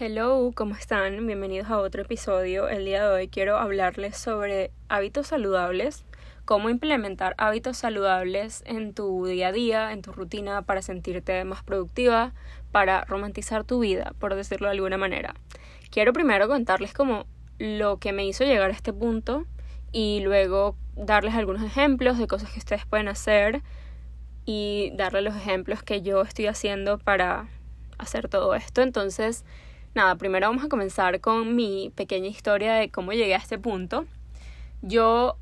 Hello, ¿cómo están? Bienvenidos a otro episodio. El día de hoy quiero hablarles sobre hábitos saludables, cómo implementar hábitos saludables en tu día a día, en tu rutina para sentirte más productiva, para romantizar tu vida, por decirlo de alguna manera. Quiero primero contarles como lo que me hizo llegar a este punto y luego darles algunos ejemplos de cosas que ustedes pueden hacer y darles los ejemplos que yo estoy haciendo para hacer todo esto. Entonces, Nada, primero vamos a comenzar con mi pequeña historia de cómo llegué a este punto. Yo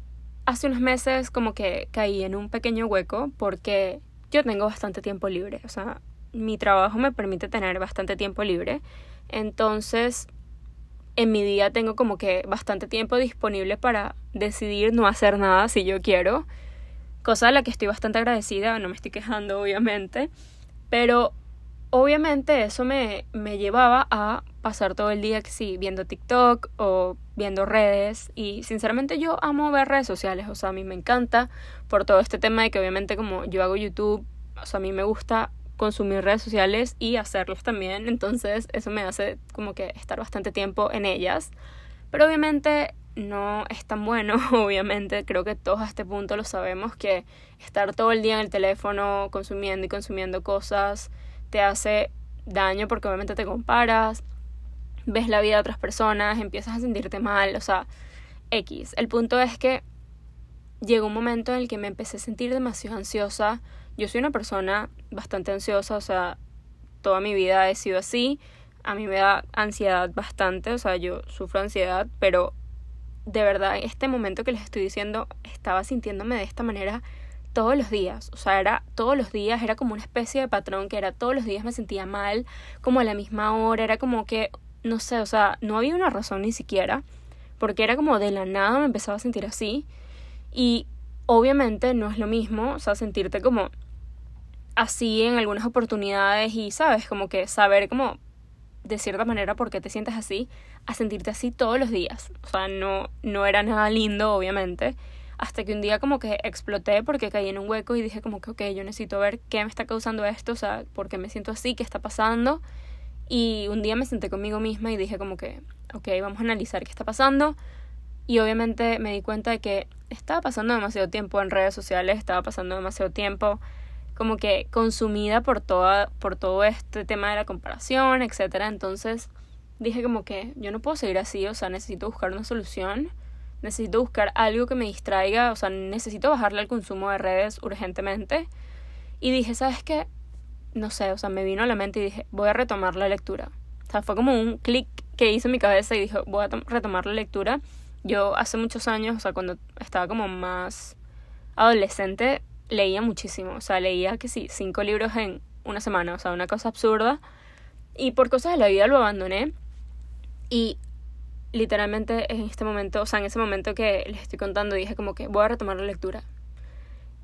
hace unos meses como que caí en un pequeño hueco porque yo tengo bastante tiempo libre, o sea, mi trabajo me permite tener bastante tiempo libre. Entonces, en mi día tengo como que bastante tiempo disponible para decidir no hacer nada si yo quiero, cosa de la que estoy bastante agradecida, no me estoy quejando obviamente, pero obviamente eso me, me llevaba a pasar todo el día sí, viendo TikTok o viendo redes. Y sinceramente yo amo ver redes sociales, o sea, a mí me encanta por todo este tema de que obviamente como yo hago YouTube, o sea, a mí me gusta consumir redes sociales y hacerlos también, entonces eso me hace como que estar bastante tiempo en ellas, pero obviamente no es tan bueno, obviamente, creo que todos a este punto lo sabemos que estar todo el día en el teléfono consumiendo y consumiendo cosas te hace daño porque obviamente te comparas, ves la vida de otras personas, empiezas a sentirte mal, o sea, X. El punto es que llegó un momento en el que me empecé a sentir demasiado ansiosa. Yo soy una persona bastante ansiosa, o sea, toda mi vida he sido así. A mí me da ansiedad bastante, o sea, yo sufro ansiedad, pero de verdad, este momento que les estoy diciendo, estaba sintiéndome de esta manera todos los días, o sea, era todos los días, era como una especie de patrón que era todos los días me sentía mal, como a la misma hora, era como que, no sé, o sea, no había una razón ni siquiera, porque era como de la nada me empezaba a sentir así, y obviamente no es lo mismo, o sea, sentirte como así en algunas oportunidades y, sabes, como que saber como de cierta manera por qué te sientes así, a sentirte así todos los días, o sea, no, no era nada lindo, obviamente, hasta que un día como que exploté porque caí en un hueco y dije como que, ok, yo necesito ver qué me está causando esto, o sea, por qué me siento así, qué está pasando. Y un día me senté conmigo misma y dije como que, ok, vamos a analizar qué está pasando. Y obviamente me di cuenta de que estaba pasando demasiado tiempo en redes sociales, estaba pasando demasiado tiempo como que consumida por toda por todo este tema de la comparación, etcétera. Entonces, dije como que yo no puedo seguir así, o sea, necesito buscar una solución necesito buscar algo que me distraiga, o sea, necesito bajarle el consumo de redes urgentemente. Y dije, ¿sabes qué? No sé, o sea, me vino a la mente y dije, voy a retomar la lectura. O sea, fue como un clic que hizo en mi cabeza y dije, voy a retomar la lectura. Yo hace muchos años, o sea, cuando estaba como más adolescente, leía muchísimo. O sea, leía que sí, cinco libros en una semana, o sea, una cosa absurda. Y por cosas de la vida lo abandoné. Y literalmente en este momento, o sea, en ese momento que les estoy contando, dije como que voy a retomar la lectura.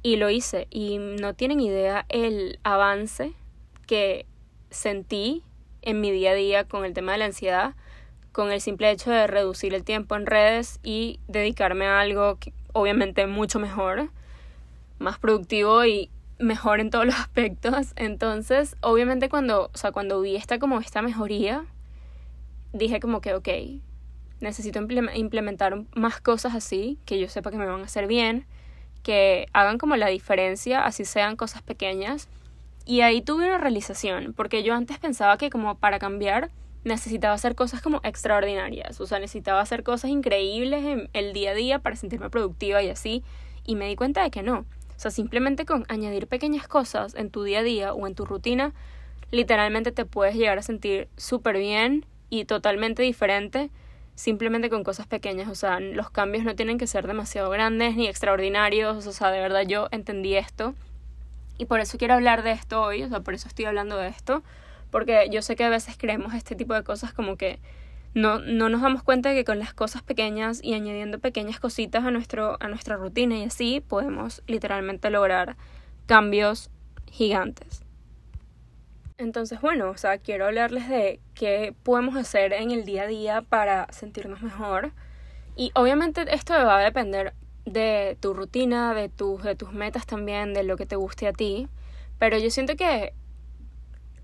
Y lo hice. Y no tienen idea el avance que sentí en mi día a día con el tema de la ansiedad, con el simple hecho de reducir el tiempo en redes y dedicarme a algo que, obviamente mucho mejor, más productivo y mejor en todos los aspectos. Entonces, obviamente cuando, o sea, cuando vi esta como esta mejoría, dije como que, ok, necesito implementar más cosas así, que yo sepa que me van a hacer bien, que hagan como la diferencia, así sean cosas pequeñas. Y ahí tuve una realización, porque yo antes pensaba que como para cambiar necesitaba hacer cosas como extraordinarias, o sea, necesitaba hacer cosas increíbles en el día a día para sentirme productiva y así, y me di cuenta de que no. O sea, simplemente con añadir pequeñas cosas en tu día a día o en tu rutina, literalmente te puedes llegar a sentir súper bien y totalmente diferente simplemente con cosas pequeñas, o sea, los cambios no tienen que ser demasiado grandes ni extraordinarios, o sea, de verdad yo entendí esto. Y por eso quiero hablar de esto hoy, o sea, por eso estoy hablando de esto, porque yo sé que a veces creemos este tipo de cosas como que no, no nos damos cuenta de que con las cosas pequeñas y añadiendo pequeñas cositas a, nuestro, a nuestra rutina y así podemos literalmente lograr cambios gigantes. Entonces, bueno, o sea, quiero hablarles de qué podemos hacer en el día a día para sentirnos mejor. Y obviamente esto va a depender de tu rutina, de tus, de tus metas también, de lo que te guste a ti. Pero yo siento que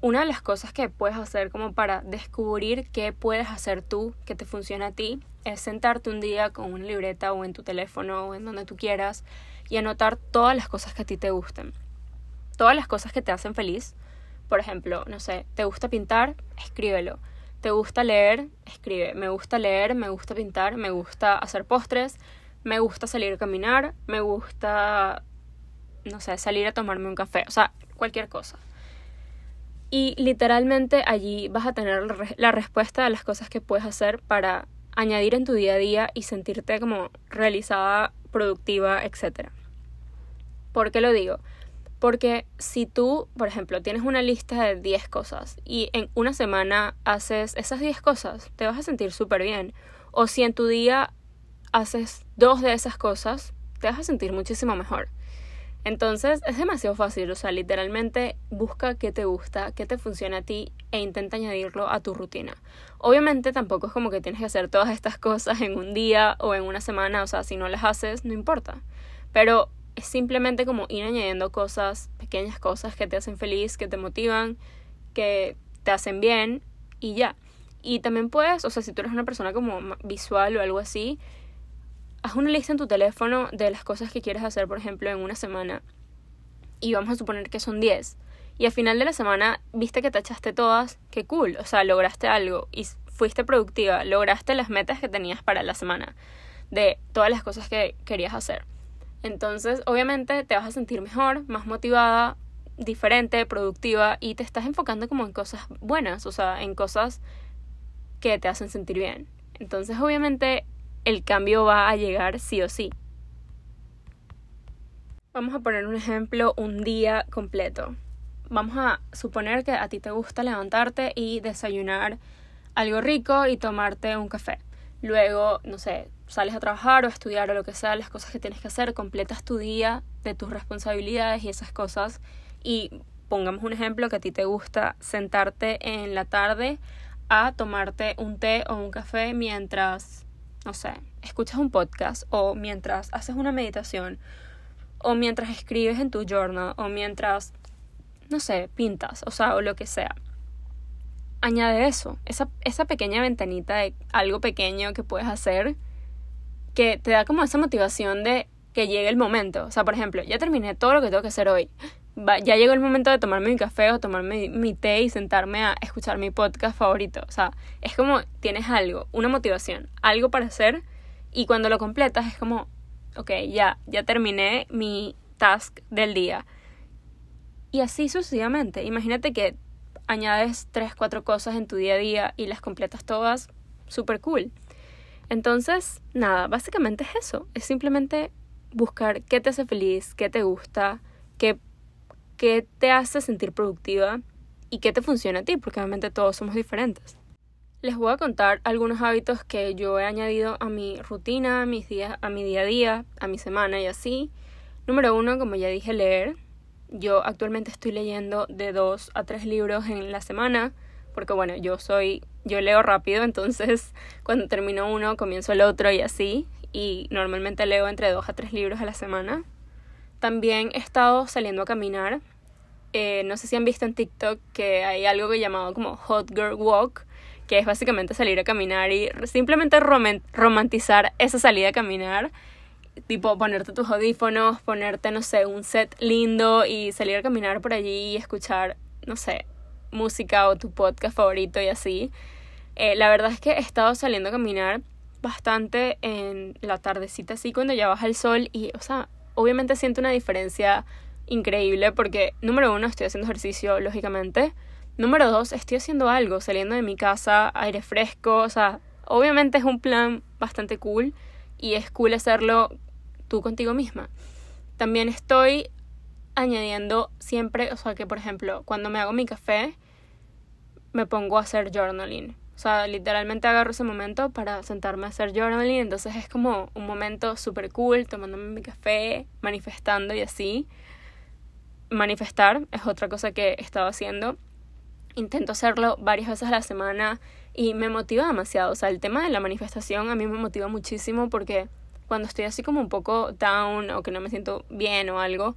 una de las cosas que puedes hacer como para descubrir qué puedes hacer tú que te funciona a ti es sentarte un día con una libreta o en tu teléfono o en donde tú quieras y anotar todas las cosas que a ti te gusten. Todas las cosas que te hacen feliz. Por ejemplo, no sé, ¿te gusta pintar? Escríbelo. ¿Te gusta leer? Escribe. Me gusta leer, me gusta pintar, me gusta hacer postres, me gusta salir a caminar, me gusta, no sé, salir a tomarme un café. O sea, cualquier cosa. Y literalmente allí vas a tener la respuesta de las cosas que puedes hacer para añadir en tu día a día y sentirte como realizada, productiva, etc. ¿Por qué lo digo? Porque si tú, por ejemplo, tienes una lista de 10 cosas y en una semana haces esas 10 cosas, te vas a sentir súper bien. O si en tu día haces dos de esas cosas, te vas a sentir muchísimo mejor. Entonces es demasiado fácil, o sea, literalmente busca qué te gusta, qué te funciona a ti e intenta añadirlo a tu rutina. Obviamente tampoco es como que tienes que hacer todas estas cosas en un día o en una semana, o sea, si no las haces, no importa. Pero es simplemente como ir añadiendo cosas, pequeñas cosas que te hacen feliz, que te motivan, que te hacen bien y ya. Y también puedes, o sea, si tú eres una persona como visual o algo así, haz una lista en tu teléfono de las cosas que quieres hacer, por ejemplo, en una semana. Y vamos a suponer que son 10. Y al final de la semana viste que te echaste todas, qué cool, o sea, lograste algo y fuiste productiva, lograste las metas que tenías para la semana, de todas las cosas que querías hacer. Entonces, obviamente te vas a sentir mejor, más motivada, diferente, productiva y te estás enfocando como en cosas buenas, o sea, en cosas que te hacen sentir bien. Entonces, obviamente, el cambio va a llegar sí o sí. Vamos a poner un ejemplo, un día completo. Vamos a suponer que a ti te gusta levantarte y desayunar algo rico y tomarte un café. Luego, no sé, sales a trabajar o a estudiar o lo que sea, las cosas que tienes que hacer, completas tu día de tus responsabilidades y esas cosas. Y pongamos un ejemplo que a ti te gusta sentarte en la tarde a tomarte un té o un café mientras no sé, escuchas un podcast o mientras haces una meditación o mientras escribes en tu journal o mientras, no sé, pintas, o sea, o lo que sea. Añade eso, esa, esa pequeña ventanita de algo pequeño que puedes hacer que te da como esa motivación de que llegue el momento. O sea, por ejemplo, ya terminé todo lo que tengo que hacer hoy ya llegó el momento de tomarme mi café o tomarme mi té y sentarme a escuchar mi podcast favorito. O sea, es como tienes algo, una motivación, algo para hacer y cuando lo completas es como, ok, ya, ya terminé mi task del día. Y así sucesivamente. Imagínate que añades tres, cuatro cosas en tu día a día y las completas todas, súper cool. Entonces, nada, básicamente es eso. Es simplemente buscar qué te hace feliz, qué te gusta, qué qué te hace sentir productiva y qué te funciona a ti, porque obviamente todos somos diferentes. Les voy a contar algunos hábitos que yo he añadido a mi rutina, a, mis días, a mi día a día, a mi semana y así. Número uno, como ya dije, leer. Yo actualmente estoy leyendo de dos a tres libros en la semana, porque bueno, yo soy, yo leo rápido, entonces cuando termino uno comienzo el otro y así. Y normalmente leo entre dos a tres libros a la semana. También he estado saliendo a caminar. Eh, no sé si han visto en TikTok que hay algo que llamado como Hot Girl Walk, que es básicamente salir a caminar y simplemente romantizar esa salida a caminar. Tipo ponerte tus audífonos, ponerte, no sé, un set lindo y salir a caminar por allí y escuchar, no sé, música o tu podcast favorito y así. Eh, la verdad es que he estado saliendo a caminar bastante en la tardecita así cuando ya baja el sol y, o sea, obviamente siento una diferencia increíble porque, número uno, estoy haciendo ejercicio, lógicamente. Número dos, estoy haciendo algo, saliendo de mi casa, aire fresco, o sea, obviamente es un plan bastante cool y es cool hacerlo tú contigo misma. También estoy añadiendo siempre, o sea, que por ejemplo, cuando me hago mi café, me pongo a hacer journaling. O sea, literalmente agarro ese momento para sentarme a hacer journaling. Entonces es como un momento súper cool, tomándome mi café, manifestando y así. Manifestar es otra cosa que he estado haciendo. Intento hacerlo varias veces a la semana y me motiva demasiado. O sea, el tema de la manifestación a mí me motiva muchísimo porque cuando estoy así como un poco down o que no me siento bien o algo,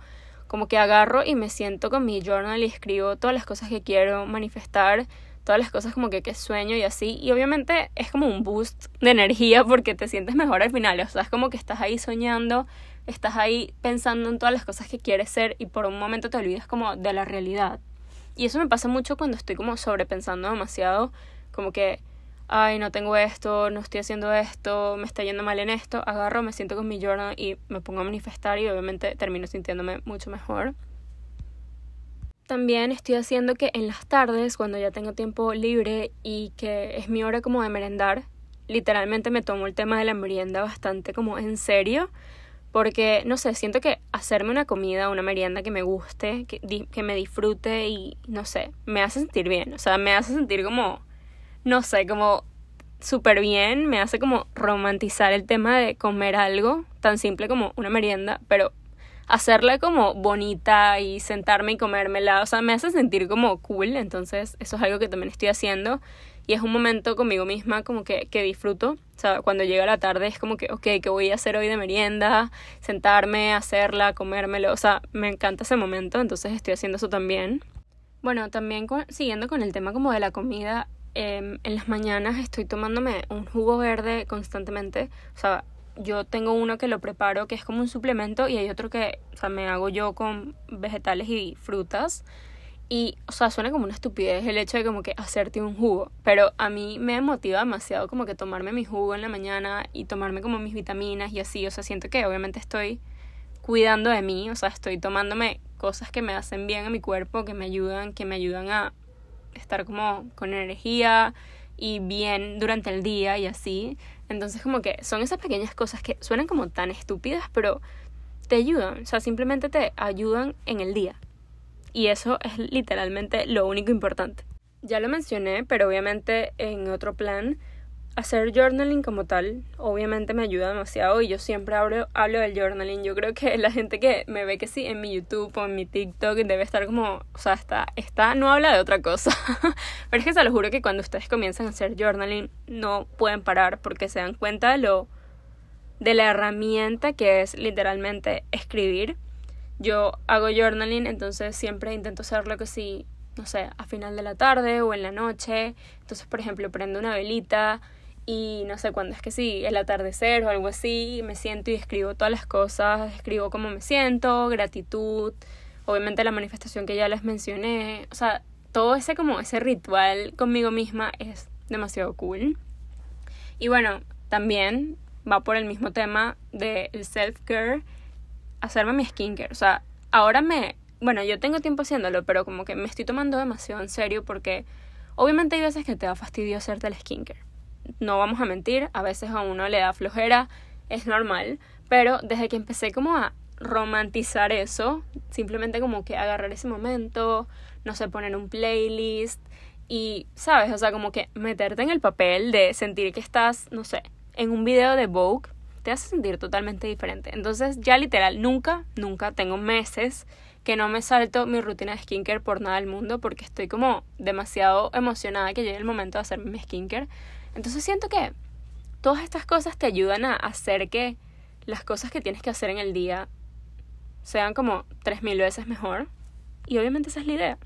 como que agarro y me siento con mi journal y escribo todas las cosas que quiero manifestar, todas las cosas como que, que sueño y así. Y obviamente es como un boost de energía porque te sientes mejor al final. O sea, es como que estás ahí soñando, estás ahí pensando en todas las cosas que quieres ser y por un momento te olvidas como de la realidad. Y eso me pasa mucho cuando estoy como sobrepensando demasiado, como que, ay, no tengo esto, no estoy haciendo esto, me está yendo mal en esto, agarro, me siento con mi journal y me pongo a manifestar y obviamente termino sintiéndome mucho mejor. También estoy haciendo que en las tardes, cuando ya tengo tiempo libre y que es mi hora como de merendar, literalmente me tomo el tema de la merienda bastante como en serio porque, no sé, siento que hacerme una comida, una merienda que me guste, que, que me disfrute y, no sé, me hace sentir bien. O sea, me hace sentir como, no sé, como súper bien. Me hace como romantizar el tema de comer algo tan simple como una merienda, pero hacerla como bonita y sentarme y comérmela. O sea, me hace sentir como cool. Entonces, eso es algo que también estoy haciendo y es un momento conmigo misma como que, que disfruto. O sea, cuando llega la tarde es como que, ok, ¿qué voy a hacer hoy de merienda? Sentarme, hacerla, comérmelo. O sea, me encanta ese momento, entonces estoy haciendo eso también. Bueno, también siguiendo con el tema como de la comida, em, en las mañanas estoy tomándome un jugo verde constantemente. O sea, yo tengo uno que lo preparo que es como un suplemento y hay otro que, o sea, me hago yo con vegetales y frutas. Y, o sea, suena como una estupidez el hecho de como que hacerte un jugo, pero a mí me motiva demasiado como que tomarme mi jugo en la mañana y tomarme como mis vitaminas y así, o sea, siento que obviamente estoy cuidando de mí, o sea, estoy tomándome cosas que me hacen bien a mi cuerpo, que me ayudan, que me ayudan a estar como con energía y bien durante el día y así. Entonces como que son esas pequeñas cosas que suenan como tan estúpidas, pero te ayudan, o sea, simplemente te ayudan en el día y eso es literalmente lo único importante. Ya lo mencioné, pero obviamente en otro plan, hacer journaling como tal, obviamente me ayuda demasiado y yo siempre hablo, hablo del journaling. Yo creo que la gente que me ve que sí en mi YouTube o en mi TikTok debe estar como, o sea, está, está no habla de otra cosa. pero es que se lo juro que cuando ustedes comienzan a hacer journaling no pueden parar porque se dan cuenta de lo de la herramienta que es literalmente escribir yo hago journaling, entonces siempre intento hacerlo que si, no sé, a final de la tarde o en la noche. Entonces, por ejemplo, prendo una velita y no sé cuándo es que sí, el atardecer o algo así, me siento y escribo todas las cosas, escribo cómo me siento, gratitud, obviamente la manifestación que ya les mencioné, o sea, todo ese como ese ritual conmigo misma es demasiado cool. Y bueno, también va por el mismo tema del self-care hacerme mi skincare. O sea, ahora me... Bueno, yo tengo tiempo haciéndolo, pero como que me estoy tomando demasiado en serio porque obviamente hay veces que te da fastidio hacerte el skincare. No vamos a mentir, a veces a uno le da flojera, es normal, pero desde que empecé como a romantizar eso, simplemente como que agarrar ese momento, no sé, poner un playlist y, ¿sabes? O sea, como que meterte en el papel de sentir que estás, no sé, en un video de Vogue te hace sentir totalmente diferente. Entonces ya literal, nunca, nunca tengo meses que no me salto mi rutina de skincare por nada del mundo porque estoy como demasiado emocionada que llegue el momento de hacerme mi skincare. Entonces siento que todas estas cosas te ayudan a hacer que las cosas que tienes que hacer en el día sean como tres mil veces mejor. Y obviamente esa es la idea.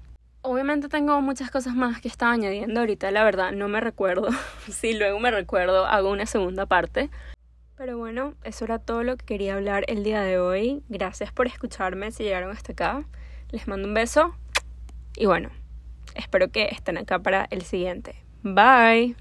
Obviamente tengo muchas cosas más que estaba añadiendo ahorita, la verdad no me recuerdo. si luego me recuerdo, hago una segunda parte. Pero bueno, eso era todo lo que quería hablar el día de hoy. Gracias por escucharme si llegaron hasta acá. Les mando un beso y bueno, espero que estén acá para el siguiente. Bye.